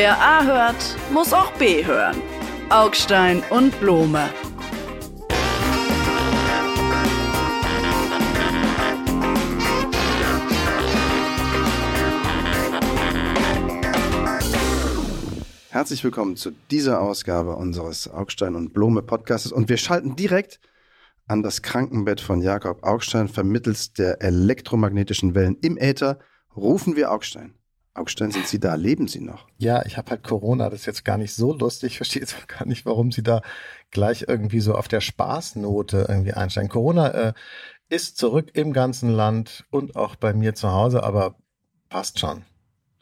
Wer A hört, muss auch B hören. Augstein und Blome. Herzlich willkommen zu dieser Ausgabe unseres Augstein und Blome Podcasts und wir schalten direkt an das Krankenbett von Jakob Augstein vermittels der elektromagnetischen Wellen im Äther. Rufen wir Augstein. Augstein, sind Sie da? Leben Sie noch? Ja, ich habe halt Corona, das ist jetzt gar nicht so lustig. Ich verstehe jetzt auch gar nicht, warum Sie da gleich irgendwie so auf der Spaßnote irgendwie einsteigen. Corona äh, ist zurück im ganzen Land und auch bei mir zu Hause, aber passt schon.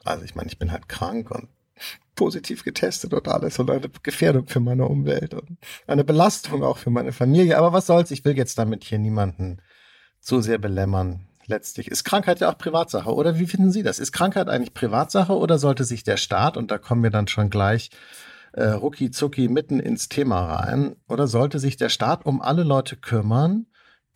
Also ich meine, ich bin halt krank und positiv getestet und alles und eine Gefährdung für meine Umwelt und eine Belastung auch für meine Familie. Aber was soll's, ich will jetzt damit hier niemanden zu sehr belämmern. Letztlich ist Krankheit ja auch Privatsache, oder wie finden Sie das? Ist Krankheit eigentlich Privatsache oder sollte sich der Staat, und da kommen wir dann schon gleich äh, rucki zucki mitten ins Thema rein, oder sollte sich der Staat um alle Leute kümmern,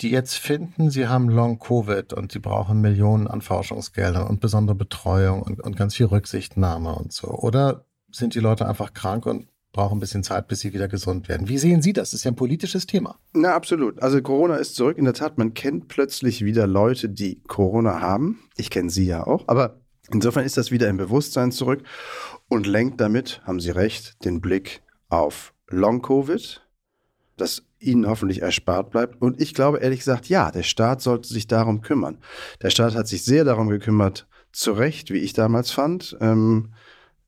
die jetzt finden, sie haben Long-Covid und sie brauchen Millionen an Forschungsgeldern und besondere Betreuung und, und ganz viel Rücksichtnahme und so? Oder sind die Leute einfach krank und brauchen ein bisschen Zeit, bis sie wieder gesund werden. Wie sehen Sie das? Das ist ja ein politisches Thema. Na, absolut. Also Corona ist zurück. In der Tat, man kennt plötzlich wieder Leute, die Corona haben. Ich kenne Sie ja auch. Aber insofern ist das wieder im Bewusstsein zurück und lenkt damit, haben Sie recht, den Blick auf Long-Covid, das Ihnen hoffentlich erspart bleibt. Und ich glaube ehrlich gesagt, ja, der Staat sollte sich darum kümmern. Der Staat hat sich sehr darum gekümmert, zu Recht, wie ich damals fand. Ähm,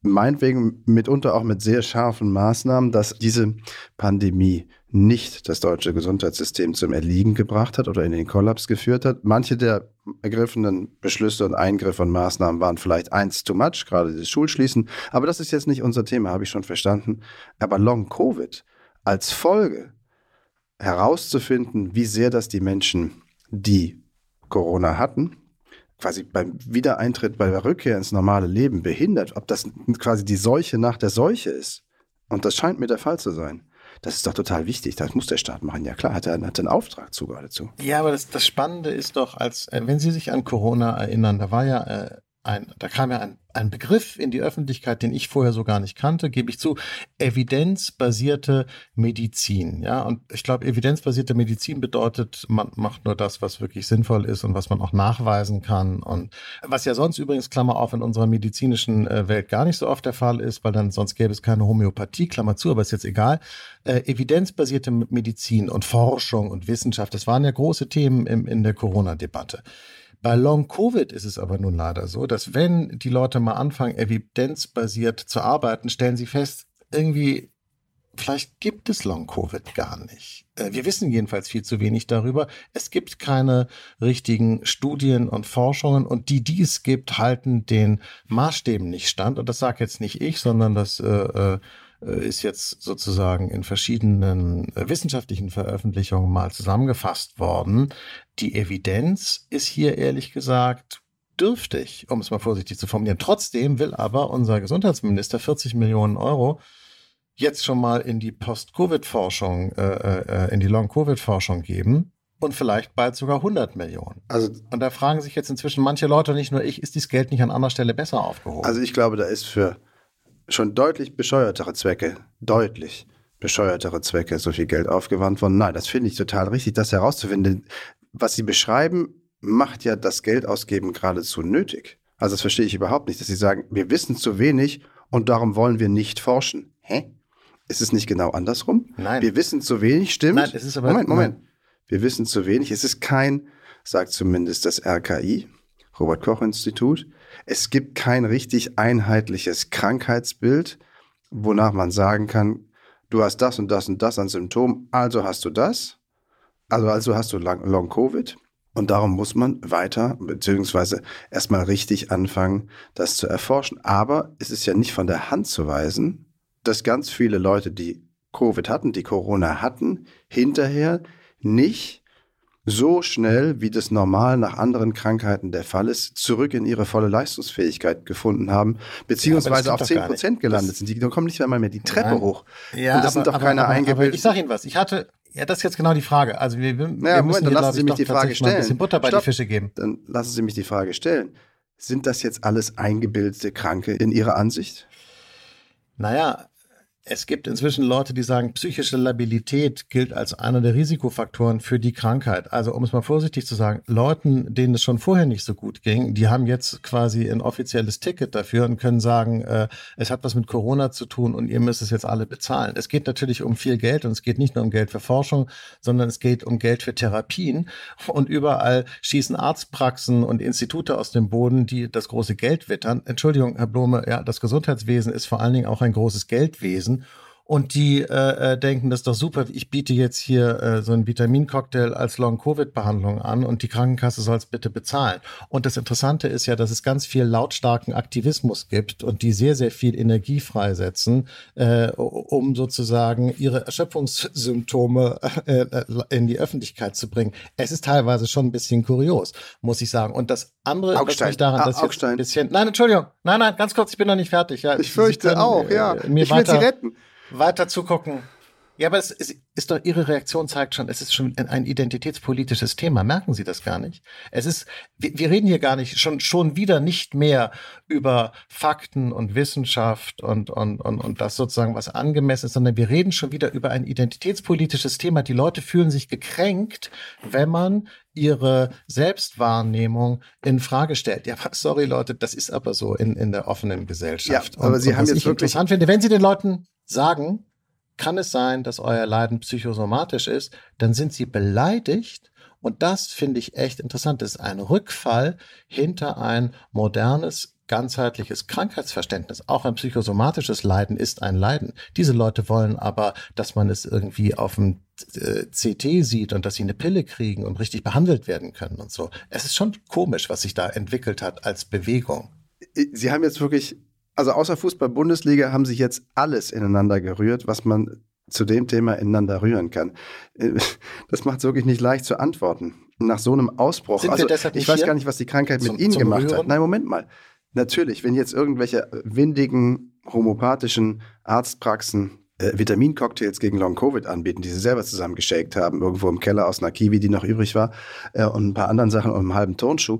meinetwegen mitunter auch mit sehr scharfen Maßnahmen, dass diese Pandemie nicht das deutsche Gesundheitssystem zum Erliegen gebracht hat oder in den Kollaps geführt hat. Manche der ergriffenen Beschlüsse und Eingriffe und Maßnahmen waren vielleicht eins too much, gerade das Schulschließen. Aber das ist jetzt nicht unser Thema, habe ich schon verstanden. Aber Long Covid als Folge herauszufinden, wie sehr das die Menschen, die Corona hatten, quasi beim Wiedereintritt, bei der Rückkehr ins normale Leben behindert, ob das quasi die Seuche nach der Seuche ist. Und das scheint mir der Fall zu sein. Das ist doch total wichtig. Das muss der Staat machen. Ja klar, hat er hat einen Auftrag zu geradezu. Ja, aber das, das Spannende ist doch, als äh, wenn Sie sich an Corona erinnern, da war ja äh, ein, da kam ja ein, ein Begriff in die Öffentlichkeit, den ich vorher so gar nicht kannte, gebe ich zu, evidenzbasierte Medizin. Ja, und ich glaube, evidenzbasierte Medizin bedeutet, man macht nur das, was wirklich sinnvoll ist und was man auch nachweisen kann. Und was ja sonst übrigens, Klammer auf, in unserer medizinischen äh, Welt gar nicht so oft der Fall ist, weil dann sonst gäbe es keine Homöopathie, Klammer zu, aber ist jetzt egal. Äh, evidenzbasierte Medizin und Forschung und Wissenschaft, das waren ja große Themen im, in der Corona-Debatte. Bei Long-Covid ist es aber nun leider so, dass wenn die Leute mal anfangen, evidenzbasiert zu arbeiten, stellen sie fest, irgendwie, vielleicht gibt es Long-Covid gar nicht. Äh, wir wissen jedenfalls viel zu wenig darüber. Es gibt keine richtigen Studien und Forschungen und die, die es gibt, halten den Maßstäben nicht stand. Und das sage jetzt nicht ich, sondern das äh, äh ist jetzt sozusagen in verschiedenen äh, wissenschaftlichen Veröffentlichungen mal zusammengefasst worden. Die Evidenz ist hier ehrlich gesagt dürftig, um es mal vorsichtig zu formulieren. Trotzdem will aber unser Gesundheitsminister 40 Millionen Euro jetzt schon mal in die Post-Covid-Forschung, äh, äh, in die Long-Covid-Forschung geben und vielleicht bald sogar 100 Millionen. Also, und da fragen sich jetzt inzwischen manche Leute, nicht nur ich, ist dieses Geld nicht an anderer Stelle besser aufgehoben? Also ich glaube, da ist für schon deutlich bescheuertere Zwecke, deutlich bescheuertere Zwecke so viel Geld aufgewandt worden. Nein, das finde ich total richtig, das herauszufinden. Was Sie beschreiben, macht ja das Geld ausgeben geradezu nötig. Also das verstehe ich überhaupt nicht, dass Sie sagen, wir wissen zu wenig und darum wollen wir nicht forschen. Hä? Ist es nicht genau andersrum? Nein. Wir wissen zu wenig, stimmt? Nein, es ist aber Moment, Moment. Nein. Wir wissen zu wenig. Es ist kein, sagt zumindest das RKI, Robert Koch Institut, es gibt kein richtig einheitliches Krankheitsbild, wonach man sagen kann, du hast das und das und das an Symptomen, also hast du das, also, also hast du Long-Covid. Und darum muss man weiter, beziehungsweise erstmal richtig anfangen, das zu erforschen. Aber es ist ja nicht von der Hand zu weisen, dass ganz viele Leute, die Covid hatten, die Corona hatten, hinterher nicht so schnell, wie das normal nach anderen Krankheiten der Fall ist, zurück in ihre volle Leistungsfähigkeit gefunden haben, beziehungsweise ja, auf 10 Prozent gelandet das sind. Die kommen nicht einmal mehr die Treppe Nein. hoch. Ja, Und das aber, sind doch keine eingebildeten. Ich sage Ihnen was. Ich hatte, ja, das ist jetzt genau die Frage. Also wir, wir, naja, müssen Moment, dann lassen Sie mich die Frage stellen. ein bisschen Butter bei die Fische geben. Dann lassen Sie mich die Frage stellen. Sind das jetzt alles eingebildete Kranke in Ihrer Ansicht? Naja, es gibt inzwischen Leute, die sagen, psychische Labilität gilt als einer der Risikofaktoren für die Krankheit. Also um es mal vorsichtig zu sagen, Leuten, denen es schon vorher nicht so gut ging, die haben jetzt quasi ein offizielles Ticket dafür und können sagen, äh, es hat was mit Corona zu tun und ihr müsst es jetzt alle bezahlen. Es geht natürlich um viel Geld und es geht nicht nur um Geld für Forschung, sondern es geht um Geld für Therapien. Und überall schießen Arztpraxen und Institute aus dem Boden, die das große Geld wittern. Entschuldigung, Herr Blome, ja, das Gesundheitswesen ist vor allen Dingen auch ein großes Geldwesen gewesen. Und die äh, äh, denken, das ist doch super, ich biete jetzt hier äh, so einen Vitamincocktail als Long-Covid-Behandlung an und die Krankenkasse soll es bitte bezahlen. Und das Interessante ist ja, dass es ganz viel lautstarken Aktivismus gibt und die sehr, sehr viel Energie freisetzen, äh, um sozusagen ihre Erschöpfungssymptome äh, äh, in die Öffentlichkeit zu bringen. Es ist teilweise schon ein bisschen kurios, muss ich sagen. Und das andere, Augstein. mich daran, dass jetzt ein bisschen, nein, Entschuldigung, nein, nein, ganz kurz, ich bin noch nicht fertig. Ja, ich fürchte können, auch, ja. Äh, mir ich will Sie retten weiter zugucken. Ja, aber es ist, ist doch, Ihre Reaktion zeigt schon, es ist schon ein identitätspolitisches Thema. Merken Sie das gar nicht? Es ist, wir, wir reden hier gar nicht, schon, schon wieder nicht mehr über Fakten und Wissenschaft und, und, und, und das sozusagen, was angemessen ist, sondern wir reden schon wieder über ein identitätspolitisches Thema. Die Leute fühlen sich gekränkt, wenn man ihre Selbstwahrnehmung in Frage stellt. Ja, sorry Leute, das ist aber so in, in der offenen Gesellschaft. Ja, aber und, Sie und haben jetzt wirklich interessant finde, wenn Sie den Leuten sagen, kann es sein, dass euer Leiden psychosomatisch ist, dann sind sie beleidigt. Und das finde ich echt interessant. Das ist ein Rückfall hinter ein modernes, ganzheitliches Krankheitsverständnis. Auch ein psychosomatisches Leiden ist ein Leiden. Diese Leute wollen aber, dass man es irgendwie auf dem äh, CT sieht und dass sie eine Pille kriegen und richtig behandelt werden können und so. Es ist schon komisch, was sich da entwickelt hat als Bewegung. Sie haben jetzt wirklich also außer Fußball-Bundesliga haben sich jetzt alles ineinander gerührt, was man zu dem Thema ineinander rühren kann. Äh, das macht es wirklich nicht leicht zu antworten. Nach so einem Ausbruch. Sind also, ich weiß gar nicht, was die Krankheit zum, mit Ihnen gemacht Rühren? hat. Nein, Moment mal. Natürlich, wenn jetzt irgendwelche windigen, homopathischen Arztpraxen äh, Vitamincocktails gegen Long-Covid anbieten, die sie selber zusammengeschakt haben, irgendwo im Keller aus einer Kiwi, die noch übrig war, äh, und ein paar anderen Sachen und einem halben Turnschuh,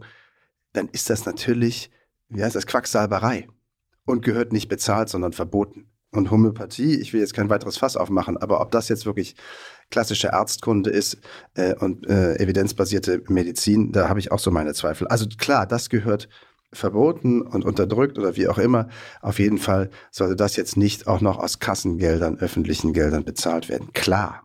dann ist das natürlich, wie heißt das, Quacksalberei und gehört nicht bezahlt, sondern verboten. Und Homöopathie, ich will jetzt kein weiteres Fass aufmachen, aber ob das jetzt wirklich klassische Arztkunde ist äh, und äh, evidenzbasierte Medizin, da habe ich auch so meine Zweifel. Also klar, das gehört verboten und unterdrückt oder wie auch immer. Auf jeden Fall sollte das jetzt nicht auch noch aus Kassengeldern, öffentlichen Geldern bezahlt werden. Klar.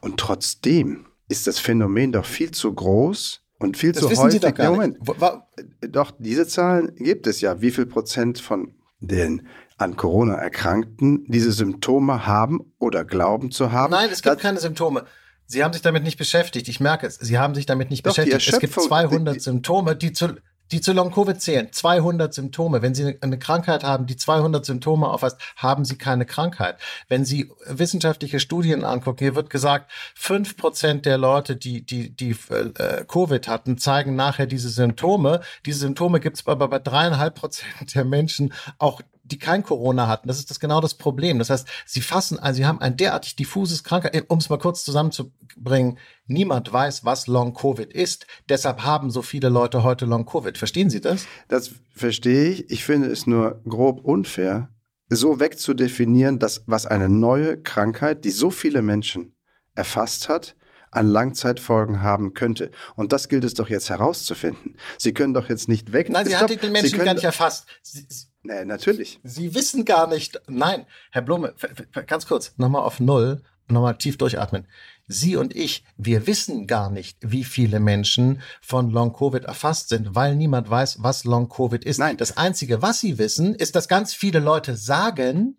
Und trotzdem ist das Phänomen doch viel zu groß und viel das zu wissen häufig. Sie doch, gar Moment. Nicht. Doch, diese Zahlen gibt es ja. Wie viel Prozent von den an Corona Erkrankten diese Symptome haben oder glauben zu haben? Nein, es gibt keine Symptome. Sie haben sich damit nicht beschäftigt. Ich merke es. Sie haben sich damit nicht Doch, beschäftigt. Es gibt 200 die, Symptome, die zu, die zu Long-Covid zählen. 200 Symptome. Wenn Sie eine Krankheit haben, die 200 Symptome aufweist, haben Sie keine Krankheit. Wenn Sie wissenschaftliche Studien angucken, hier wird gesagt, fünf Prozent der Leute, die, die, die äh, Covid hatten, zeigen nachher diese Symptome. Diese Symptome gibt es aber bei dreieinhalb Prozent der Menschen auch die kein Corona hatten. Das ist das genau das Problem. Das heißt, sie fassen, also sie haben ein derartig diffuses Krankheit, um es mal kurz zusammenzubringen, niemand weiß, was Long Covid ist. Deshalb haben so viele Leute heute Long Covid. Verstehen Sie das? Das verstehe ich. Ich finde es nur grob unfair, so wegzudefinieren, dass was eine neue Krankheit, die so viele Menschen erfasst hat, an Langzeitfolgen haben könnte. Und das gilt es doch jetzt herauszufinden. Sie können doch jetzt nicht weg. Nein, Sie hat den Menschen gar nicht erfasst. Sie, Nee, natürlich. Sie wissen gar nicht. Nein, Herr Blume, ganz kurz, nochmal auf Null, nochmal tief durchatmen. Sie und ich, wir wissen gar nicht, wie viele Menschen von Long-Covid erfasst sind, weil niemand weiß, was Long-Covid ist. Nein. Das Einzige, was Sie wissen, ist, dass ganz viele Leute sagen,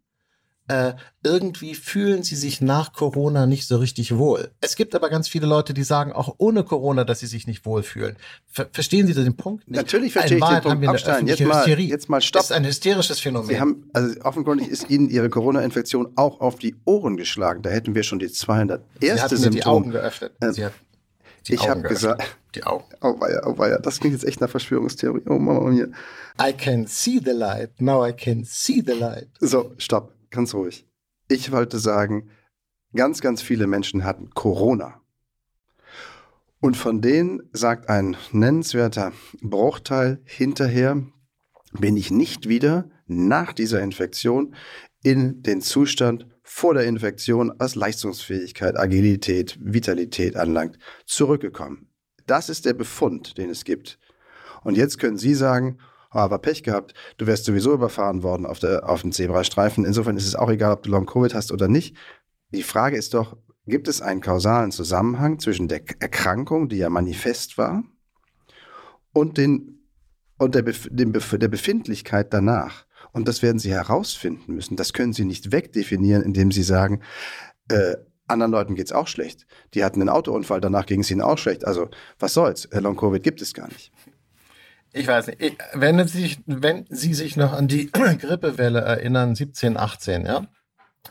äh, irgendwie fühlen sie sich nach Corona nicht so richtig wohl. Es gibt aber ganz viele Leute, die sagen auch ohne Corona, dass sie sich nicht wohlfühlen. Ver verstehen Sie den Punkt nicht? Natürlich verstehe ich den Punkt. Abstein. Jetzt mal, jetzt mal stopp. Das ist ein hysterisches Phänomen. Sie haben, also offenkundig ist Ihnen Ihre Corona-Infektion auch auf die Ohren geschlagen. Da hätten wir schon die 200 erste Sie Symptome. die Augen geöffnet. Äh, sie hat die ich habe gesagt, die Augen. Oh weia, oh weia, das klingt jetzt echt nach Verschwörungstheorie. Oh Mama mir. I can see the light. Now I can see the light. So, stopp, ganz ruhig. Ich wollte sagen, ganz, ganz viele Menschen hatten Corona. Und von denen sagt ein nennenswerter Bruchteil hinterher, bin ich nicht wieder nach dieser Infektion in den Zustand vor der Infektion, was Leistungsfähigkeit, Agilität, Vitalität anlangt, zurückgekommen. Das ist der Befund, den es gibt. Und jetzt können Sie sagen, aber Pech gehabt, du wärst sowieso überfahren worden auf, der, auf dem Zebrastreifen. Insofern ist es auch egal, ob du Long-Covid hast oder nicht. Die Frage ist doch, gibt es einen kausalen Zusammenhang zwischen der Erkrankung, die ja manifest war, und, den, und der, Bef dem Bef der Befindlichkeit danach? Und das werden Sie herausfinden müssen. Das können Sie nicht wegdefinieren, indem Sie sagen, äh, anderen Leuten geht es auch schlecht. Die hatten einen Autounfall, danach ging es ihnen auch schlecht. Also was soll's? Long-Covid gibt es gar nicht. Ich weiß nicht. Ich, wenn, Sie, wenn Sie sich noch an die Grippewelle erinnern, 17, 18, ja?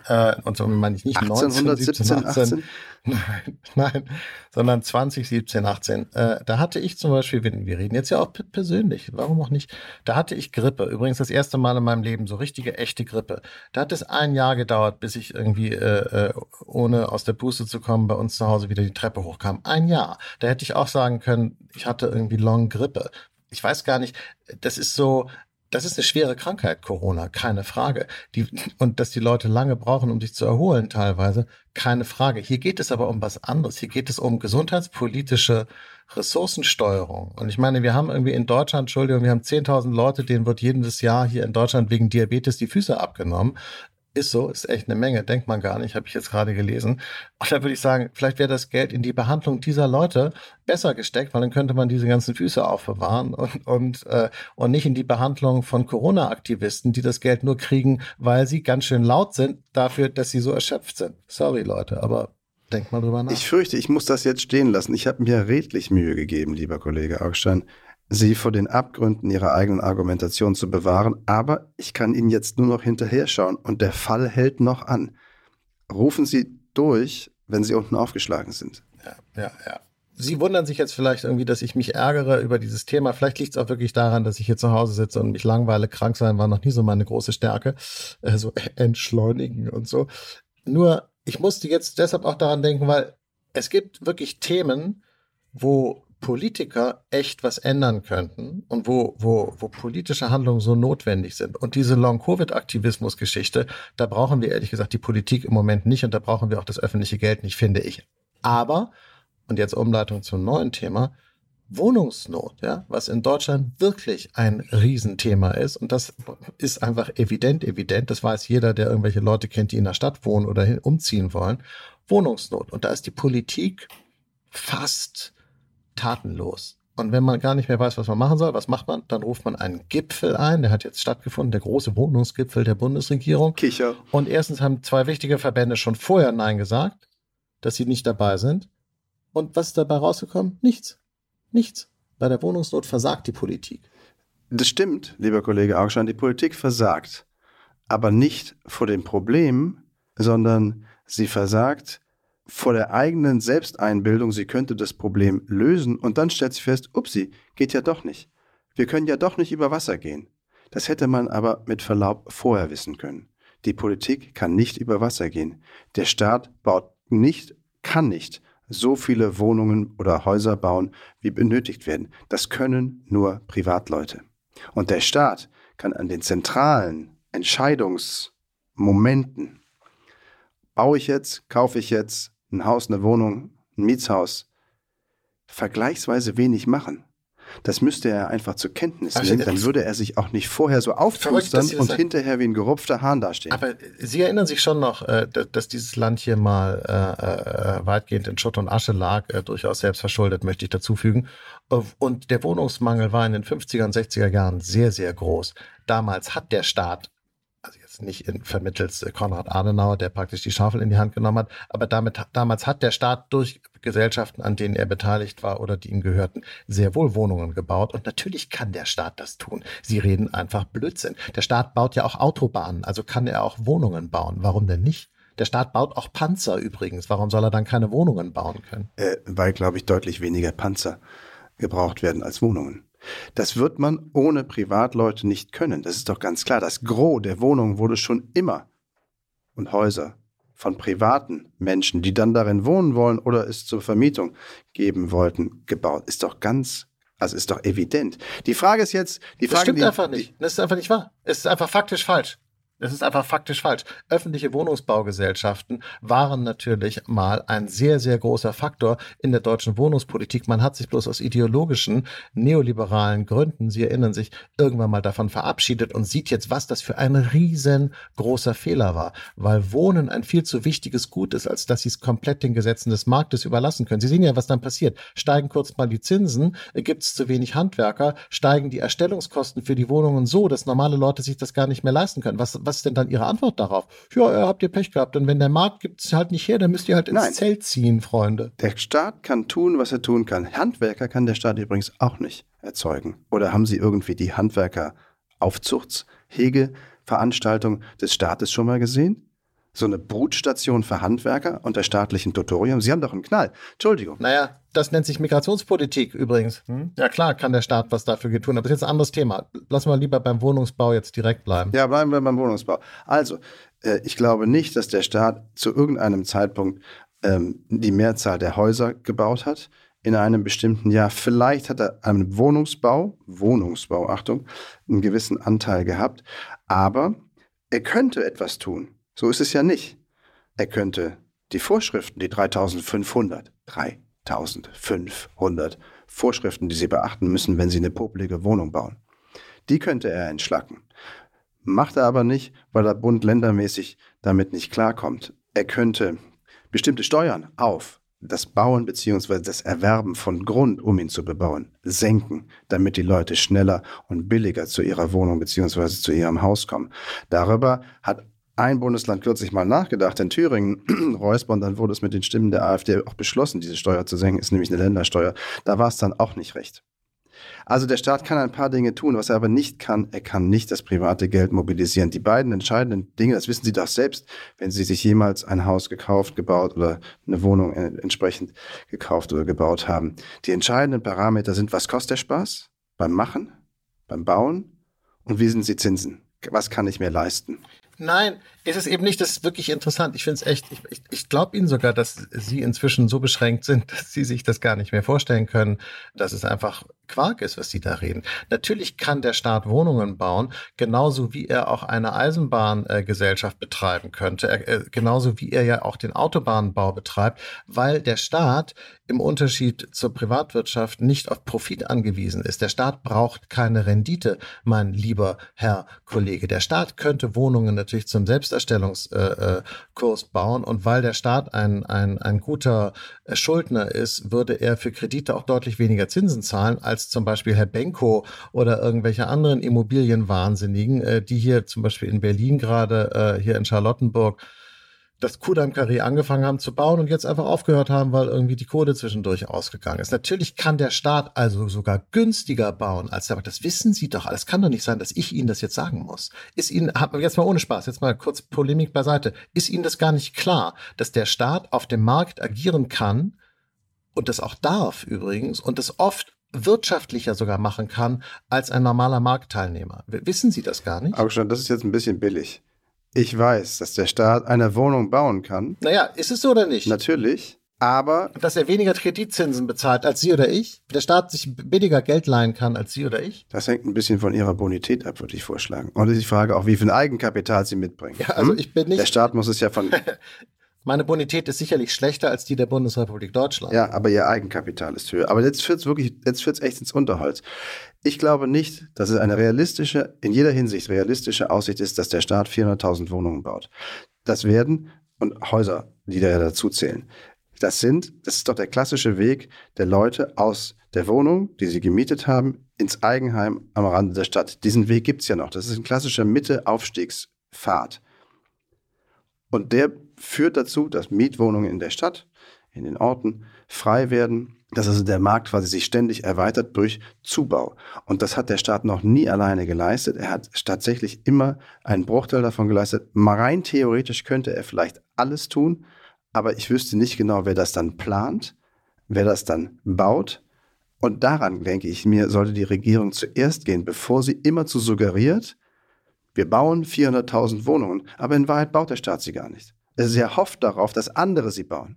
Äh, und so meine ich nicht 1817, 19, 17, 18. Nein, nein, sondern 2017, 18. Äh, da hatte ich zum Beispiel, wir reden jetzt ja auch persönlich, warum auch nicht? Da hatte ich Grippe. Übrigens das erste Mal in meinem Leben, so richtige, echte Grippe. Da hat es ein Jahr gedauert, bis ich irgendwie, äh, äh, ohne aus der Puste zu kommen, bei uns zu Hause wieder die Treppe hochkam. Ein Jahr. Da hätte ich auch sagen können, ich hatte irgendwie Long Grippe. Ich weiß gar nicht, das ist so, das ist eine schwere Krankheit, Corona, keine Frage. Die, und dass die Leute lange brauchen, um sich zu erholen, teilweise, keine Frage. Hier geht es aber um was anderes. Hier geht es um gesundheitspolitische Ressourcensteuerung. Und ich meine, wir haben irgendwie in Deutschland, Entschuldigung, wir haben 10.000 Leute, denen wird jedes Jahr hier in Deutschland wegen Diabetes die Füße abgenommen. Ist so, ist echt eine Menge, denkt man gar nicht, habe ich jetzt gerade gelesen. Und da würde ich sagen, vielleicht wäre das Geld in die Behandlung dieser Leute besser gesteckt, weil dann könnte man diese ganzen Füße aufbewahren und, und, äh, und nicht in die Behandlung von Corona-Aktivisten, die das Geld nur kriegen, weil sie ganz schön laut sind, dafür, dass sie so erschöpft sind. Sorry, Leute, aber Denk mal drüber nach. Ich fürchte, ich muss das jetzt stehen lassen. Ich habe mir redlich Mühe gegeben, lieber Kollege Augstein sie vor den Abgründen ihrer eigenen Argumentation zu bewahren, aber ich kann Ihnen jetzt nur noch hinterher schauen und der Fall hält noch an. Rufen Sie durch, wenn Sie unten aufgeschlagen sind. Ja, ja, ja. Sie wundern sich jetzt vielleicht irgendwie, dass ich mich ärgere über dieses Thema. Vielleicht liegt es auch wirklich daran, dass ich hier zu Hause sitze und mich langweile. Krank sein war noch nie so meine große Stärke. Äh, so entschleunigen und so. Nur, ich musste jetzt deshalb auch daran denken, weil es gibt wirklich Themen, wo Politiker echt was ändern könnten und wo, wo, wo politische Handlungen so notwendig sind. Und diese Long-Covid-Aktivismus-Geschichte, da brauchen wir ehrlich gesagt die Politik im Moment nicht und da brauchen wir auch das öffentliche Geld nicht, finde ich. Aber, und jetzt Umleitung zum neuen Thema, Wohnungsnot, ja, was in Deutschland wirklich ein Riesenthema ist. Und das ist einfach evident, evident. Das weiß jeder, der irgendwelche Leute kennt, die in der Stadt wohnen oder umziehen wollen. Wohnungsnot. Und da ist die Politik fast tatenlos. Und wenn man gar nicht mehr weiß, was man machen soll, was macht man? Dann ruft man einen Gipfel ein, der hat jetzt stattgefunden, der große Wohnungsgipfel der Bundesregierung. Kicher. Und erstens haben zwei wichtige Verbände schon vorher Nein gesagt, dass sie nicht dabei sind. Und was ist dabei rausgekommen? Nichts. Nichts. Bei der Wohnungsnot versagt die Politik. Das stimmt, lieber Kollege Augstein, die Politik versagt. Aber nicht vor dem Problem, sondern sie versagt vor der eigenen Selbsteinbildung, sie könnte das Problem lösen und dann stellt sie fest, upsi, geht ja doch nicht. Wir können ja doch nicht über Wasser gehen. Das hätte man aber mit Verlaub vorher wissen können. Die Politik kann nicht über Wasser gehen. Der Staat baut nicht, kann nicht so viele Wohnungen oder Häuser bauen, wie benötigt werden. Das können nur Privatleute. Und der Staat kann an den zentralen Entscheidungsmomenten, baue ich jetzt, kaufe ich jetzt, ein Haus, eine Wohnung, ein Mietshaus, vergleichsweise wenig machen. Das müsste er einfach zur Kenntnis also, nehmen, dann würde er sich auch nicht vorher so aufpustern und hinterher wie ein gerupfter Hahn dastehen. Aber Sie erinnern sich schon noch, äh, dass dieses Land hier mal äh, äh, weitgehend in Schutt und Asche lag, durchaus selbst verschuldet, möchte ich dazu fügen. Und der Wohnungsmangel war in den 50er und 60er Jahren sehr, sehr groß. Damals hat der Staat jetzt nicht in, vermittels Konrad Adenauer, der praktisch die Schaufel in die Hand genommen hat, aber damit, damals hat der Staat durch Gesellschaften, an denen er beteiligt war oder die ihm gehörten, sehr wohl Wohnungen gebaut. Und natürlich kann der Staat das tun. Sie reden einfach Blödsinn. Der Staat baut ja auch Autobahnen, also kann er auch Wohnungen bauen. Warum denn nicht? Der Staat baut auch Panzer übrigens. Warum soll er dann keine Wohnungen bauen können? Äh, weil, glaube ich, deutlich weniger Panzer gebraucht werden als Wohnungen. Das wird man ohne Privatleute nicht können. Das ist doch ganz klar. Das Gros der Wohnungen wurde schon immer und Häuser von privaten Menschen, die dann darin wohnen wollen oder es zur Vermietung geben wollten, gebaut. Ist doch ganz, also ist doch evident. Die Frage ist jetzt, die Frage. Das stimmt die, einfach nicht. Das ist einfach nicht wahr. Es ist einfach faktisch falsch. Das ist einfach faktisch falsch. Öffentliche Wohnungsbaugesellschaften waren natürlich mal ein sehr, sehr großer Faktor in der deutschen Wohnungspolitik. Man hat sich bloß aus ideologischen, neoliberalen Gründen, Sie erinnern sich, irgendwann mal davon verabschiedet und sieht jetzt, was das für ein riesengroßer Fehler war. Weil Wohnen ein viel zu wichtiges Gut ist, als dass Sie es komplett den Gesetzen des Marktes überlassen können. Sie sehen ja, was dann passiert. Steigen kurz mal die Zinsen, gibt es zu wenig Handwerker, steigen die Erstellungskosten für die Wohnungen so, dass normale Leute sich das gar nicht mehr leisten können. Was was ist denn dann Ihre Antwort darauf? Ja, ihr habt ihr Pech gehabt. Und wenn der Markt gibt es halt nicht her, dann müsst ihr halt ins Nein. Zelt ziehen, Freunde. Der Staat kann tun, was er tun kann. Handwerker kann der Staat übrigens auch nicht erzeugen. Oder haben Sie irgendwie die Handwerker-Aufzuchtshege-Veranstaltung des Staates schon mal gesehen? So eine Brutstation für Handwerker unter staatlichen Tutorium. Sie haben doch einen Knall. Entschuldigung. Naja, das nennt sich Migrationspolitik übrigens. Hm? Ja klar, kann der Staat was dafür tun. Aber das ist jetzt ein anderes Thema. Lassen wir lieber beim Wohnungsbau jetzt direkt bleiben. Ja, bleiben wir beim Wohnungsbau. Also, äh, ich glaube nicht, dass der Staat zu irgendeinem Zeitpunkt ähm, die Mehrzahl der Häuser gebaut hat in einem bestimmten Jahr. Vielleicht hat er am Wohnungsbau, Wohnungsbau, Achtung, einen gewissen Anteil gehabt. Aber er könnte etwas tun. So ist es ja nicht. Er könnte die Vorschriften, die 3500, 3500 Vorschriften, die Sie beachten müssen, wenn Sie eine popelige Wohnung bauen, die könnte er entschlacken. Macht er aber nicht, weil er bund-ländermäßig damit nicht klarkommt. Er könnte bestimmte Steuern auf das Bauen bzw. das Erwerben von Grund, um ihn zu bebauen, senken, damit die Leute schneller und billiger zu ihrer Wohnung bzw. zu ihrem Haus kommen. Darüber hat ein Bundesland kürzlich mal nachgedacht, in Thüringen, Räusper, dann wurde es mit den Stimmen der AfD auch beschlossen, diese Steuer zu senken, ist nämlich eine Ländersteuer. Da war es dann auch nicht recht. Also der Staat kann ein paar Dinge tun, was er aber nicht kann, er kann nicht das private Geld mobilisieren. Die beiden entscheidenden Dinge, das wissen Sie doch selbst, wenn Sie sich jemals ein Haus gekauft, gebaut oder eine Wohnung entsprechend gekauft oder gebaut haben. Die entscheidenden Parameter sind, was kostet der Spaß beim Machen, beim Bauen und wie sind die Zinsen? Was kann ich mir leisten? Nein, ist es eben nicht. Das ist wirklich interessant. Ich finde es echt, ich, ich, ich glaube Ihnen sogar, dass Sie inzwischen so beschränkt sind, dass Sie sich das gar nicht mehr vorstellen können, dass es einfach Quark ist, was Sie da reden. Natürlich kann der Staat Wohnungen bauen, genauso wie er auch eine Eisenbahngesellschaft betreiben könnte, äh, genauso wie er ja auch den Autobahnbau betreibt, weil der Staat im Unterschied zur Privatwirtschaft nicht auf Profit angewiesen ist. Der Staat braucht keine Rendite, mein lieber Herr Kollege. Der Staat könnte Wohnungen natürlich zum Selbsterstellungskurs bauen. Und weil der Staat ein, ein, ein guter Schuldner ist, würde er für Kredite auch deutlich weniger Zinsen zahlen als zum Beispiel Herr Benko oder irgendwelche anderen Immobilienwahnsinnigen, äh, die hier zum Beispiel in Berlin gerade, äh, hier in Charlottenburg, das Kudamm-Karree angefangen haben zu bauen und jetzt einfach aufgehört haben, weil irgendwie die Kohle zwischendurch ausgegangen ist. Natürlich kann der Staat also sogar günstiger bauen als der, das wissen Sie doch. Es kann doch nicht sein, dass ich Ihnen das jetzt sagen muss. Ist Ihnen, jetzt mal ohne Spaß, jetzt mal kurz Polemik beiseite. Ist Ihnen das gar nicht klar, dass der Staat auf dem Markt agieren kann und das auch darf übrigens und das oft wirtschaftlicher sogar machen kann als ein normaler Marktteilnehmer. Wissen Sie das gar nicht? Aber schon, das ist jetzt ein bisschen billig. Ich weiß, dass der Staat eine Wohnung bauen kann. Naja, ist es so oder nicht? Natürlich. Aber. Dass er weniger Kreditzinsen bezahlt als Sie oder ich? Der Staat sich billiger Geld leihen kann als Sie oder ich? Das hängt ein bisschen von Ihrer Bonität ab, würde ich vorschlagen. Und ich frage auch, wie viel Eigenkapital Sie mitbringen. Ja, also hm? ich bin nicht. Der Staat muss es ja von. Meine Bonität ist sicherlich schlechter als die der Bundesrepublik Deutschland. Ja, aber ihr Eigenkapital ist höher. Aber jetzt führt es wirklich, jetzt führt echt ins Unterholz. Ich glaube nicht, dass es eine realistische, in jeder Hinsicht realistische Aussicht ist, dass der Staat 400.000 Wohnungen baut. Das werden, und Häuser, die da dazu zählen. Das sind, das ist doch der klassische Weg der Leute aus der Wohnung, die sie gemietet haben, ins Eigenheim am Rande der Stadt. Diesen Weg gibt es ja noch. Das ist ein klassischer Mitte-Aufstiegspfad. Und der führt dazu, dass Mietwohnungen in der Stadt, in den Orten frei werden, dass also der Markt quasi sich ständig erweitert durch Zubau. Und das hat der Staat noch nie alleine geleistet. Er hat tatsächlich immer einen Bruchteil davon geleistet. Rein theoretisch könnte er vielleicht alles tun, aber ich wüsste nicht genau, wer das dann plant, wer das dann baut. Und daran, denke ich mir, sollte die Regierung zuerst gehen, bevor sie immer zu suggeriert, wir bauen 400.000 Wohnungen, aber in Wahrheit baut der Staat sie gar nicht. Er hofft darauf, dass andere sie bauen.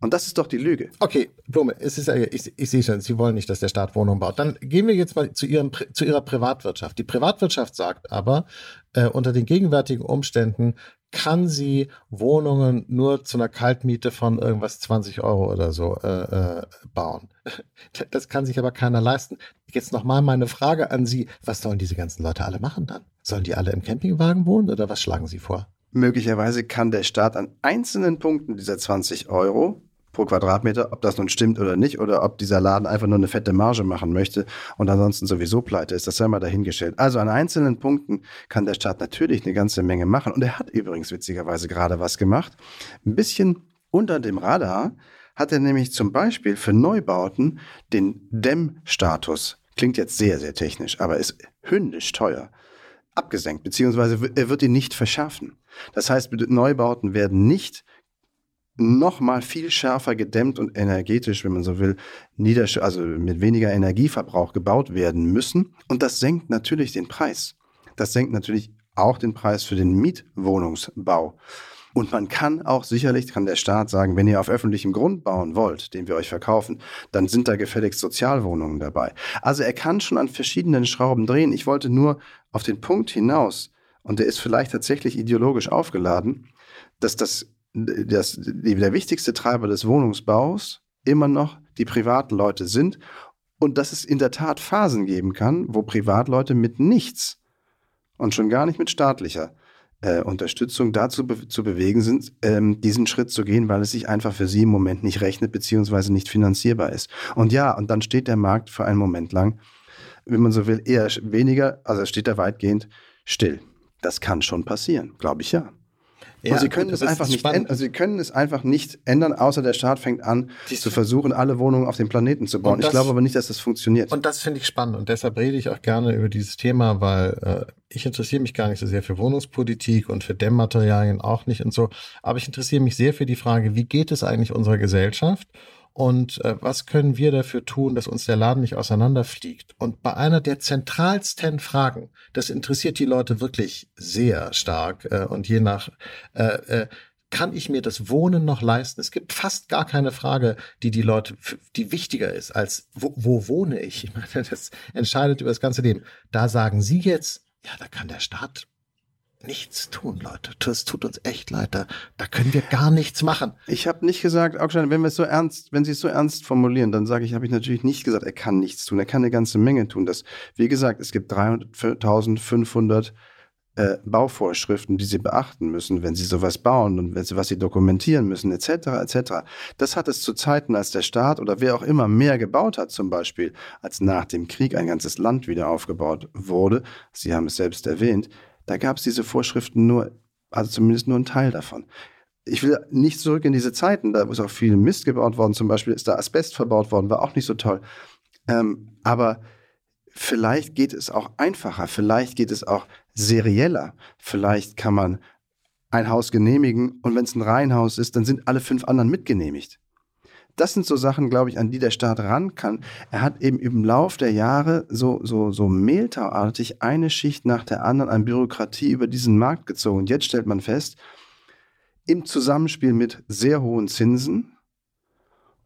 Und das ist doch die Lüge. Okay, Blume, es ist, ich, ich sehe schon, Sie wollen nicht, dass der Staat Wohnungen baut. Dann gehen wir jetzt mal zu, Ihrem, zu Ihrer Privatwirtschaft. Die Privatwirtschaft sagt aber, äh, unter den gegenwärtigen Umständen kann sie Wohnungen nur zu einer Kaltmiete von irgendwas 20 Euro oder so äh, äh, bauen. Das kann sich aber keiner leisten. Jetzt nochmal meine Frage an Sie. Was sollen diese ganzen Leute alle machen dann? Sollen die alle im Campingwagen wohnen oder was schlagen Sie vor? Möglicherweise kann der Staat an einzelnen Punkten dieser 20 Euro pro Quadratmeter, ob das nun stimmt oder nicht, oder ob dieser Laden einfach nur eine fette Marge machen möchte und ansonsten sowieso pleite ist, das sei mal dahingestellt. Also an einzelnen Punkten kann der Staat natürlich eine ganze Menge machen. Und er hat übrigens witzigerweise gerade was gemacht. Ein bisschen unter dem Radar hat er nämlich zum Beispiel für Neubauten den Dämmstatus, klingt jetzt sehr, sehr technisch, aber ist hündisch teuer, abgesenkt, beziehungsweise er wird ihn nicht verschärfen. Das heißt, Neubauten werden nicht noch mal viel schärfer gedämmt und energetisch, wenn man so will, niedersch also mit weniger Energieverbrauch gebaut werden müssen. Und das senkt natürlich den Preis. Das senkt natürlich auch den Preis für den Mietwohnungsbau. Und man kann auch sicherlich, kann der Staat sagen, wenn ihr auf öffentlichem Grund bauen wollt, den wir euch verkaufen, dann sind da gefälligst Sozialwohnungen dabei. Also er kann schon an verschiedenen Schrauben drehen. Ich wollte nur auf den Punkt hinaus, und der ist vielleicht tatsächlich ideologisch aufgeladen, dass das das, der wichtigste Treiber des Wohnungsbaus immer noch die Privatleute sind und dass es in der Tat Phasen geben kann, wo Privatleute mit nichts und schon gar nicht mit staatlicher äh, Unterstützung dazu be zu bewegen sind, ähm, diesen Schritt zu gehen, weil es sich einfach für sie im Moment nicht rechnet beziehungsweise nicht finanzierbar ist. Und ja, und dann steht der Markt für einen Moment lang, wenn man so will, eher weniger, also steht er weitgehend still. Das kann schon passieren, glaube ich ja. Ja, und sie können es einfach nicht ändern. Also sie können es einfach nicht ändern, außer der Staat fängt an, Dies zu versuchen, alle Wohnungen auf dem Planeten zu bauen. Das, ich glaube aber nicht, dass das funktioniert. Und das finde ich spannend und deshalb rede ich auch gerne über dieses Thema, weil äh, ich interessiere mich gar nicht so sehr für Wohnungspolitik und für Dämmmaterialien auch nicht und so. Aber ich interessiere mich sehr für die Frage, wie geht es eigentlich unserer Gesellschaft? Und äh, was können wir dafür tun, dass uns der Laden nicht auseinanderfliegt? Und bei einer der zentralsten Fragen, das interessiert die Leute wirklich sehr stark äh, und je nach äh, äh, kann ich mir das Wohnen noch leisten? Es gibt fast gar keine Frage, die die Leute, die wichtiger ist als wo, wo wohne ich? Ich meine, das entscheidet über das ganze Leben. Da sagen Sie jetzt, ja, da kann der Staat nichts tun, Leute. Es tut uns echt leid. Da, da können wir gar nichts machen. Ich habe nicht gesagt, Augstein, wenn wir es so ernst, wenn Sie es so ernst formulieren, dann sage ich, habe ich natürlich nicht gesagt, er kann nichts tun. Er kann eine ganze Menge tun. Das, wie gesagt, es gibt 300.500 äh, Bauvorschriften, die Sie beachten müssen, wenn Sie sowas bauen und wenn Sie, was Sie dokumentieren müssen, etc., etc. Das hat es zu Zeiten, als der Staat oder wer auch immer mehr gebaut hat, zum Beispiel, als nach dem Krieg ein ganzes Land wieder aufgebaut wurde. Sie haben es selbst erwähnt da gab es diese Vorschriften nur, also zumindest nur ein Teil davon. Ich will nicht zurück in diese Zeiten, da ist auch viel Mist gebaut worden, zum Beispiel ist da Asbest verbaut worden, war auch nicht so toll. Ähm, aber vielleicht geht es auch einfacher, vielleicht geht es auch serieller, vielleicht kann man ein Haus genehmigen und wenn es ein Reihenhaus ist, dann sind alle fünf anderen mitgenehmigt das sind so Sachen, glaube ich, an die der Staat ran kann. Er hat eben im Lauf der Jahre so, so, so mehltauartig eine Schicht nach der anderen an Bürokratie über diesen Markt gezogen. Und jetzt stellt man fest, im Zusammenspiel mit sehr hohen Zinsen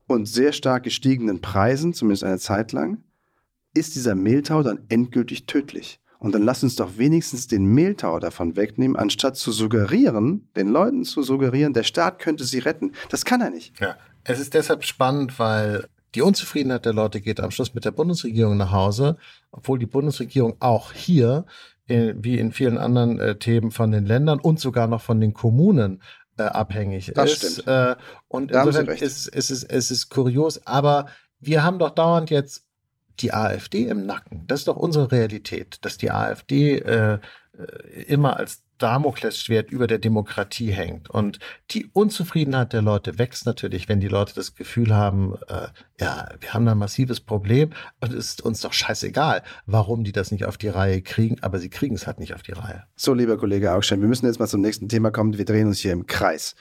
und sehr stark gestiegenen Preisen, zumindest eine Zeit lang, ist dieser Mehltau dann endgültig tödlich. Und dann lass uns doch wenigstens den Mehltau davon wegnehmen, anstatt zu suggerieren, den Leuten zu suggerieren, der Staat könnte sie retten. Das kann er nicht. Ja, es ist deshalb spannend, weil die Unzufriedenheit der Leute geht am Schluss mit der Bundesregierung nach Hause, obwohl die Bundesregierung auch hier, in, wie in vielen anderen äh, Themen von den Ländern und sogar noch von den Kommunen äh, abhängig das ist. Stimmt. Äh, und da insofern ist, ist, ist, ist es kurios, aber wir haben doch dauernd jetzt die AfD im Nacken. Das ist doch unsere Realität, dass die AfD äh, äh, immer als Damoklesschwert über der Demokratie hängt. Und die Unzufriedenheit der Leute wächst natürlich, wenn die Leute das Gefühl haben, äh, ja, wir haben da ein massives Problem und es ist uns doch scheißegal, warum die das nicht auf die Reihe kriegen, aber sie kriegen es halt nicht auf die Reihe. So, lieber Kollege Augstein, wir müssen jetzt mal zum nächsten Thema kommen. Wir drehen uns hier im Kreis.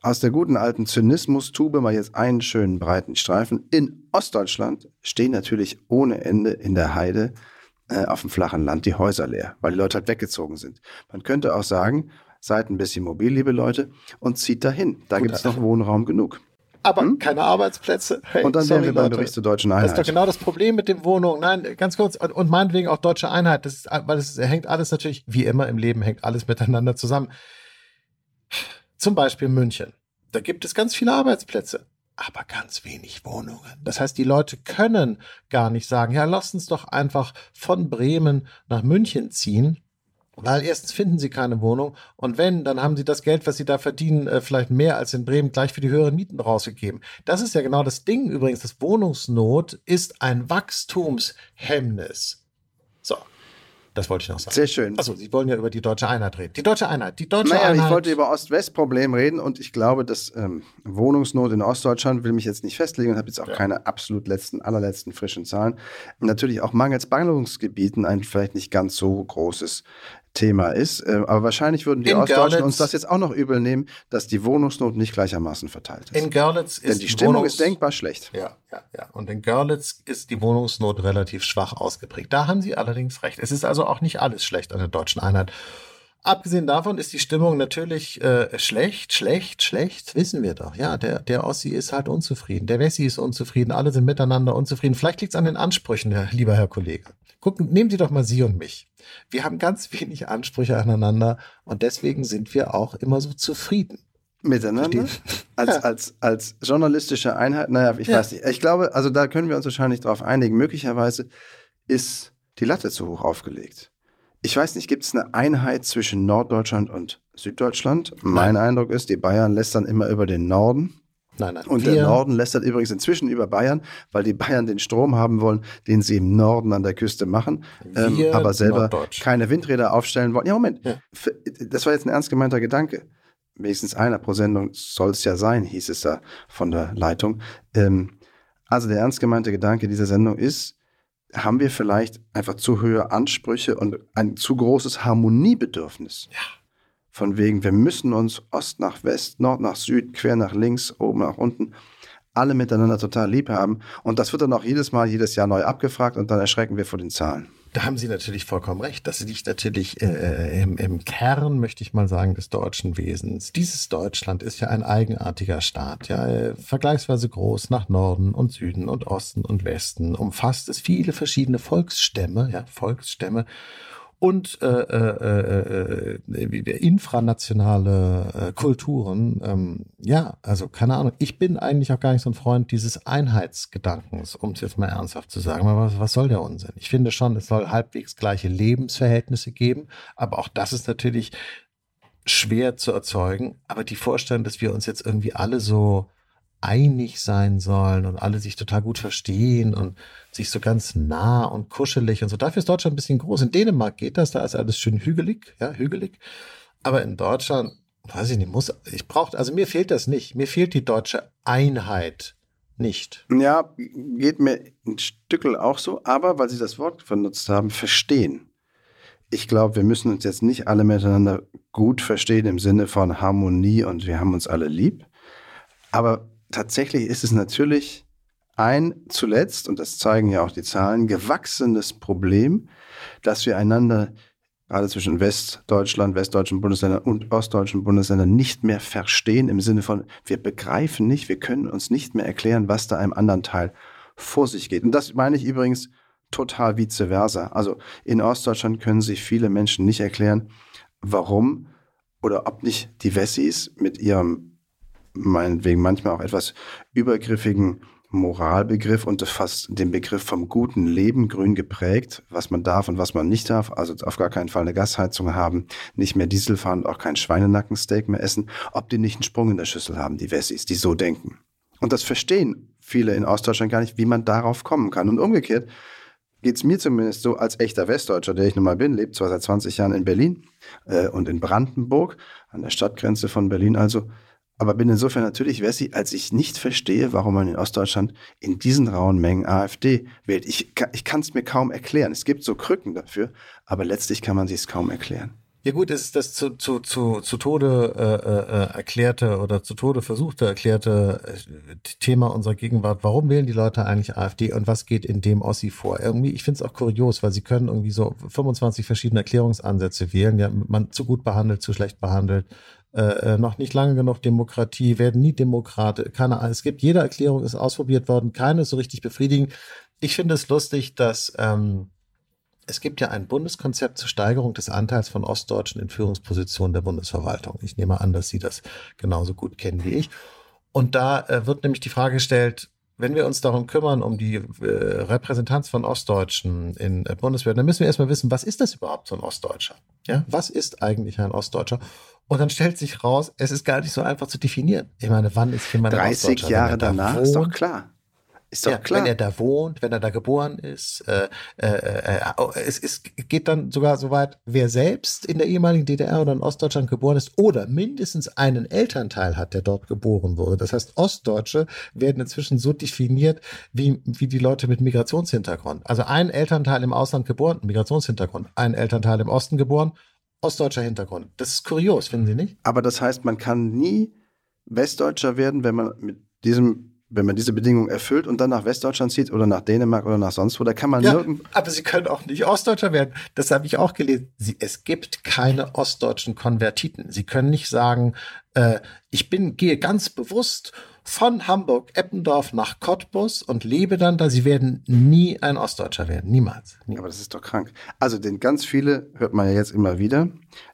Aus der guten alten Zynismus-Tube mal jetzt einen schönen breiten Streifen. In Ostdeutschland stehen natürlich ohne Ende in der Heide äh, auf dem flachen Land die Häuser leer, weil die Leute halt weggezogen sind. Man könnte auch sagen, seid ein bisschen mobil, liebe Leute, und zieht dahin. Da gibt es noch Wohnraum genug. aber hm? keine Arbeitsplätze. Hey, und dann sorry, wären wir beim Bericht zur deutschen Einheit. Das ist doch genau das Problem mit den Wohnungen. Nein, ganz kurz. Und, und meinetwegen auch deutsche Einheit. Das ist, weil es hängt alles natürlich, wie immer im Leben, hängt alles miteinander zusammen. Zum Beispiel München. Da gibt es ganz viele Arbeitsplätze aber ganz wenig Wohnungen. Das heißt, die Leute können gar nicht sagen, ja, lass uns doch einfach von Bremen nach München ziehen weil erstens finden sie keine Wohnung und wenn, dann haben sie das Geld, was sie da verdienen, äh, vielleicht mehr als in Bremen gleich für die höheren Mieten rausgegeben. Das ist ja genau das Ding übrigens. Das Wohnungsnot ist ein Wachstumshemmnis. Das wollte ich noch sagen. Sehr schön. Also, Sie wollen ja über die deutsche Einheit reden. Die deutsche Einheit. Die deutsche naja, Einheit. ich wollte über Ost-West-Problem reden und ich glaube, dass ähm, Wohnungsnot in Ostdeutschland, will mich jetzt nicht festlegen und habe jetzt auch ja. keine absolut letzten, allerletzten frischen Zahlen. Natürlich auch mangels Ballungsgebieten ein vielleicht nicht ganz so großes Thema ist. Äh, aber wahrscheinlich würden die in Ostdeutschen Görlitz, uns das jetzt auch noch übel nehmen, dass die Wohnungsnot nicht gleichermaßen verteilt ist. In Görlitz ist Denn die Stimmung Wohnungs ist denkbar schlecht. Ja, ja, ja. Und in Görlitz ist die Wohnungsnot relativ schwach ausgeprägt. Da haben Sie allerdings recht. Es ist also auch nicht alles schlecht an der deutschen Einheit. Abgesehen davon ist die Stimmung natürlich äh, schlecht, schlecht, schlecht, wissen wir doch. Ja, der, der Ossi ist halt unzufrieden, der Wessi ist unzufrieden, alle sind miteinander unzufrieden. Vielleicht liegt es an den Ansprüchen, lieber Herr Kollege. Gucken, nehmen Sie doch mal Sie und mich. Wir haben ganz wenig Ansprüche aneinander und deswegen sind wir auch immer so zufrieden. Miteinander? Als, ja. als, als journalistische Einheit? Naja, ich ja. weiß nicht. Ich glaube, also da können wir uns wahrscheinlich darauf einigen. Möglicherweise ist die Latte zu hoch aufgelegt. Ich weiß nicht, gibt es eine Einheit zwischen Norddeutschland und Süddeutschland? Mein Eindruck ist, die Bayern lästern immer über den Norden. Nein, nein. Und der Norden lästert übrigens inzwischen über Bayern, weil die Bayern den Strom haben wollen, den sie im Norden an der Küste machen, ähm, aber selber keine Windräder aufstellen wollen. Ja, Moment. Ja. Das war jetzt ein ernst gemeinter Gedanke. Wenigstens einer pro Sendung soll es ja sein, hieß es da von der Leitung. Ähm, also der ernst gemeinte Gedanke dieser Sendung ist, haben wir vielleicht einfach zu hohe Ansprüche und ein zu großes Harmoniebedürfnis? Ja von wegen, wir müssen uns Ost nach West, Nord nach Süd, quer nach links, oben nach unten, alle miteinander total lieb haben. Und das wird dann auch jedes Mal, jedes Jahr neu abgefragt und dann erschrecken wir vor den Zahlen. Da haben Sie natürlich vollkommen recht. Das liegt natürlich äh, im, im Kern, möchte ich mal sagen, des deutschen Wesens. Dieses Deutschland ist ja ein eigenartiger Staat, ja, äh, vergleichsweise groß nach Norden und Süden und Osten und Westen, umfasst es viele verschiedene Volksstämme, ja, Volksstämme und äh, äh, äh, äh infranationale äh, Kulturen. Ähm, ja, also keine Ahnung. Ich bin eigentlich auch gar nicht so ein Freund dieses Einheitsgedankens, um es jetzt mal ernsthaft zu sagen. Aber was, was soll der Unsinn? Ich finde schon, es soll halbwegs gleiche Lebensverhältnisse geben, aber auch das ist natürlich schwer zu erzeugen. Aber die Vorstellung, dass wir uns jetzt irgendwie alle so einig sein sollen und alle sich total gut verstehen und sich so ganz nah und kuschelig und so. Dafür ist Deutschland ein bisschen groß. In Dänemark geht das, da ist alles schön hügelig, ja, hügelig. Aber in Deutschland, weiß ich nicht, muss, ich brauche, also mir fehlt das nicht. Mir fehlt die deutsche Einheit nicht. Ja, geht mir ein Stückel auch so, aber weil Sie das Wort benutzt haben, verstehen. Ich glaube, wir müssen uns jetzt nicht alle miteinander gut verstehen im Sinne von Harmonie und wir haben uns alle lieb. Aber tatsächlich ist es natürlich ein zuletzt, und das zeigen ja auch die Zahlen, gewachsenes Problem, dass wir einander gerade zwischen Westdeutschland, westdeutschen Bundesländern und ostdeutschen Bundesländern nicht mehr verstehen im Sinne von, wir begreifen nicht, wir können uns nicht mehr erklären, was da einem anderen Teil vor sich geht. Und das meine ich übrigens total vice versa. Also in Ostdeutschland können sich viele Menschen nicht erklären, warum oder ob nicht die Wessis mit ihrem meinetwegen manchmal auch etwas übergriffigen Moralbegriff und fast den Begriff vom guten Leben grün geprägt, was man darf und was man nicht darf. Also auf gar keinen Fall eine Gasheizung haben, nicht mehr Diesel fahren und auch kein Schweinenackensteak mehr essen, ob die nicht einen Sprung in der Schüssel haben, die Wessis, die so denken. Und das verstehen viele in Ostdeutschland gar nicht, wie man darauf kommen kann. Und umgekehrt geht es mir zumindest so als echter Westdeutscher, der ich nun mal bin, lebt zwar seit 20 Jahren in Berlin äh, und in Brandenburg, an der Stadtgrenze von Berlin also, aber bin insofern natürlich Wessi, als ich nicht verstehe, warum man in Ostdeutschland in diesen rauen Mengen AfD wählt. Ich, ich kann es mir kaum erklären. Es gibt so Krücken dafür, aber letztlich kann man sich es kaum erklären. Ja gut, es ist das zu, zu, zu, zu Tode äh, äh, erklärte oder zu Tode versuchte erklärte äh, Thema unserer Gegenwart. Warum wählen die Leute eigentlich AfD und was geht in dem Ossi vor? Irgendwie, ich finde es auch kurios, weil sie können irgendwie so 25 verschiedene Erklärungsansätze wählen. Ja, man zu gut behandelt, zu schlecht behandelt, äh, äh, noch nicht lange genug Demokratie, werden nie Demokrate. Keine Ahnung. Es gibt, jede Erklärung ist ausprobiert worden, keine ist so richtig befriedigend. Ich finde es lustig, dass ähm, es gibt ja ein Bundeskonzept zur Steigerung des Anteils von Ostdeutschen in Führungspositionen der Bundesverwaltung. Ich nehme an, dass Sie das genauso gut kennen wie ich. Und da äh, wird nämlich die Frage gestellt, wenn wir uns darum kümmern, um die äh, Repräsentanz von Ostdeutschen in äh, Bundeswehr, dann müssen wir erstmal wissen, was ist das überhaupt, so ein Ostdeutscher? Ja, was ist eigentlich ein Ostdeutscher? Und dann stellt sich raus, es ist gar nicht so einfach zu definieren. Ich meine, wann ist jemand 30 Jahre danach, ist doch klar. Ist doch ja, klar. Wenn er da wohnt, wenn er da geboren ist. Äh, äh, äh, oh, es, es geht dann sogar so weit, wer selbst in der ehemaligen DDR oder in Ostdeutschland geboren ist oder mindestens einen Elternteil hat, der dort geboren wurde. Das heißt, Ostdeutsche werden inzwischen so definiert wie, wie die Leute mit Migrationshintergrund. Also ein Elternteil im Ausland geboren, Migrationshintergrund. Ein Elternteil im Osten geboren, ostdeutscher Hintergrund. Das ist kurios, finden Sie nicht? Aber das heißt, man kann nie Westdeutscher werden, wenn man mit diesem wenn man diese Bedingungen erfüllt und dann nach Westdeutschland zieht oder nach Dänemark oder nach sonst wo, da kann man ja, nirgend. Aber Sie können auch nicht Ostdeutscher werden. Das habe ich auch gelesen. Sie, es gibt keine ostdeutschen Konvertiten. Sie können nicht sagen, äh, ich bin, gehe ganz bewusst von Hamburg, Eppendorf nach Cottbus und lebe dann da. Sie werden nie ein Ostdeutscher werden. Niemals. Nie. Aber das ist doch krank. Also, den ganz viele hört man ja jetzt immer wieder.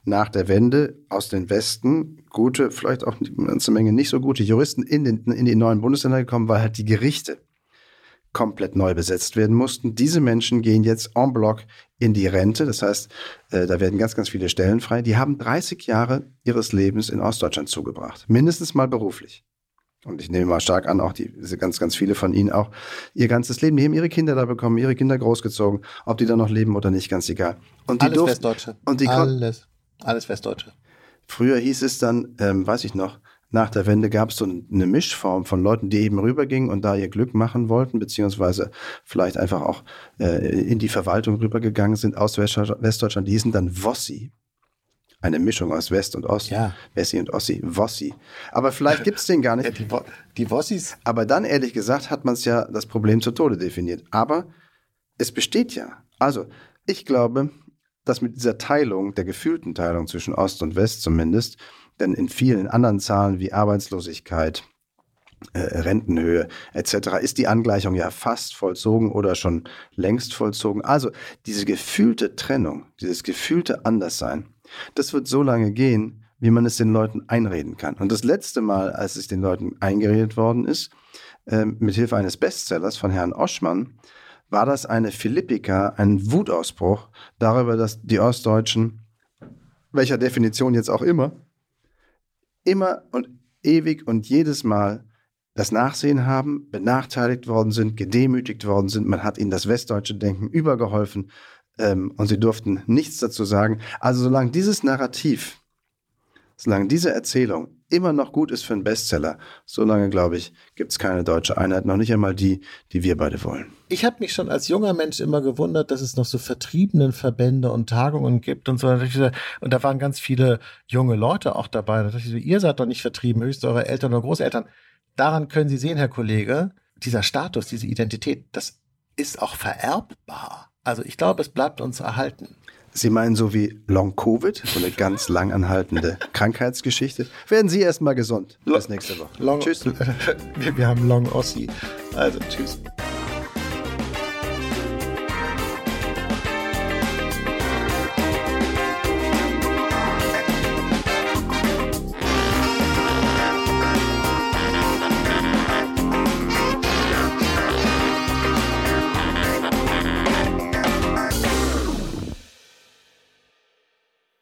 Nach der Wende aus den Westen gute, vielleicht auch eine ganze Menge nicht so gute Juristen in, den, in die neuen Bundesländer gekommen, weil halt die Gerichte komplett neu besetzt werden mussten. Diese Menschen gehen jetzt en bloc in die Rente. Das heißt, äh, da werden ganz, ganz viele Stellen frei. Die haben 30 Jahre ihres Lebens in Ostdeutschland zugebracht. Mindestens mal beruflich und ich nehme mal stark an, auch die, ganz, ganz viele von ihnen auch, ihr ganzes Leben, die haben ihre Kinder da bekommen, ihre Kinder großgezogen, ob die da noch leben oder nicht, ganz egal. Und die Alles durften, Westdeutsche. Und die Alles. Alles Westdeutsche. Früher hieß es dann, ähm, weiß ich noch, nach der Wende gab es so eine Mischform von Leuten, die eben rübergingen und da ihr Glück machen wollten, beziehungsweise vielleicht einfach auch äh, in die Verwaltung rübergegangen sind aus Westdeutschland. Die hießen dann Wossi eine Mischung aus West und Ost. Ja. Wessi und Ossi. Wossi. Aber vielleicht gibt es den gar nicht. Ja, die, Wo die Wossis. Aber dann, ehrlich gesagt, hat man es ja das Problem zu Tode definiert. Aber es besteht ja. Also, ich glaube, dass mit dieser Teilung, der gefühlten Teilung zwischen Ost und West zumindest, denn in vielen anderen Zahlen wie Arbeitslosigkeit, äh, Rentenhöhe etc. ist die Angleichung ja fast vollzogen oder schon längst vollzogen. Also diese gefühlte Trennung, dieses gefühlte Anderssein, das wird so lange gehen, wie man es den Leuten einreden kann. Und das letzte Mal, als es den Leuten eingeredet worden ist, äh, mit Hilfe eines Bestsellers von Herrn Oschmann, war das eine Philippika, ein Wutausbruch darüber, dass die Ostdeutschen, welcher Definition jetzt auch immer, immer und ewig und jedes Mal das Nachsehen haben, benachteiligt worden sind, gedemütigt worden sind. Man hat ihnen das westdeutsche Denken übergeholfen ähm, und sie durften nichts dazu sagen. Also solange dieses Narrativ, solange diese Erzählung immer noch gut ist für einen Bestseller, solange, glaube ich, gibt es keine deutsche Einheit, noch nicht einmal die, die wir beide wollen. Ich habe mich schon als junger Mensch immer gewundert, dass es noch so vertriebenen Verbände und Tagungen gibt und so. Und da waren ganz viele junge Leute auch dabei. ihr seid doch nicht vertrieben, höchst eure Eltern oder Großeltern. Daran können Sie sehen, Herr Kollege, dieser Status, diese Identität, das ist auch vererbbar. Also ich glaube, es bleibt uns erhalten. Sie meinen so wie Long Covid, so eine ganz lang anhaltende Krankheitsgeschichte. Werden Sie erstmal gesund. Bis nächste Woche. Long, tschüss. wir, wir haben Long Ossi. Also tschüss.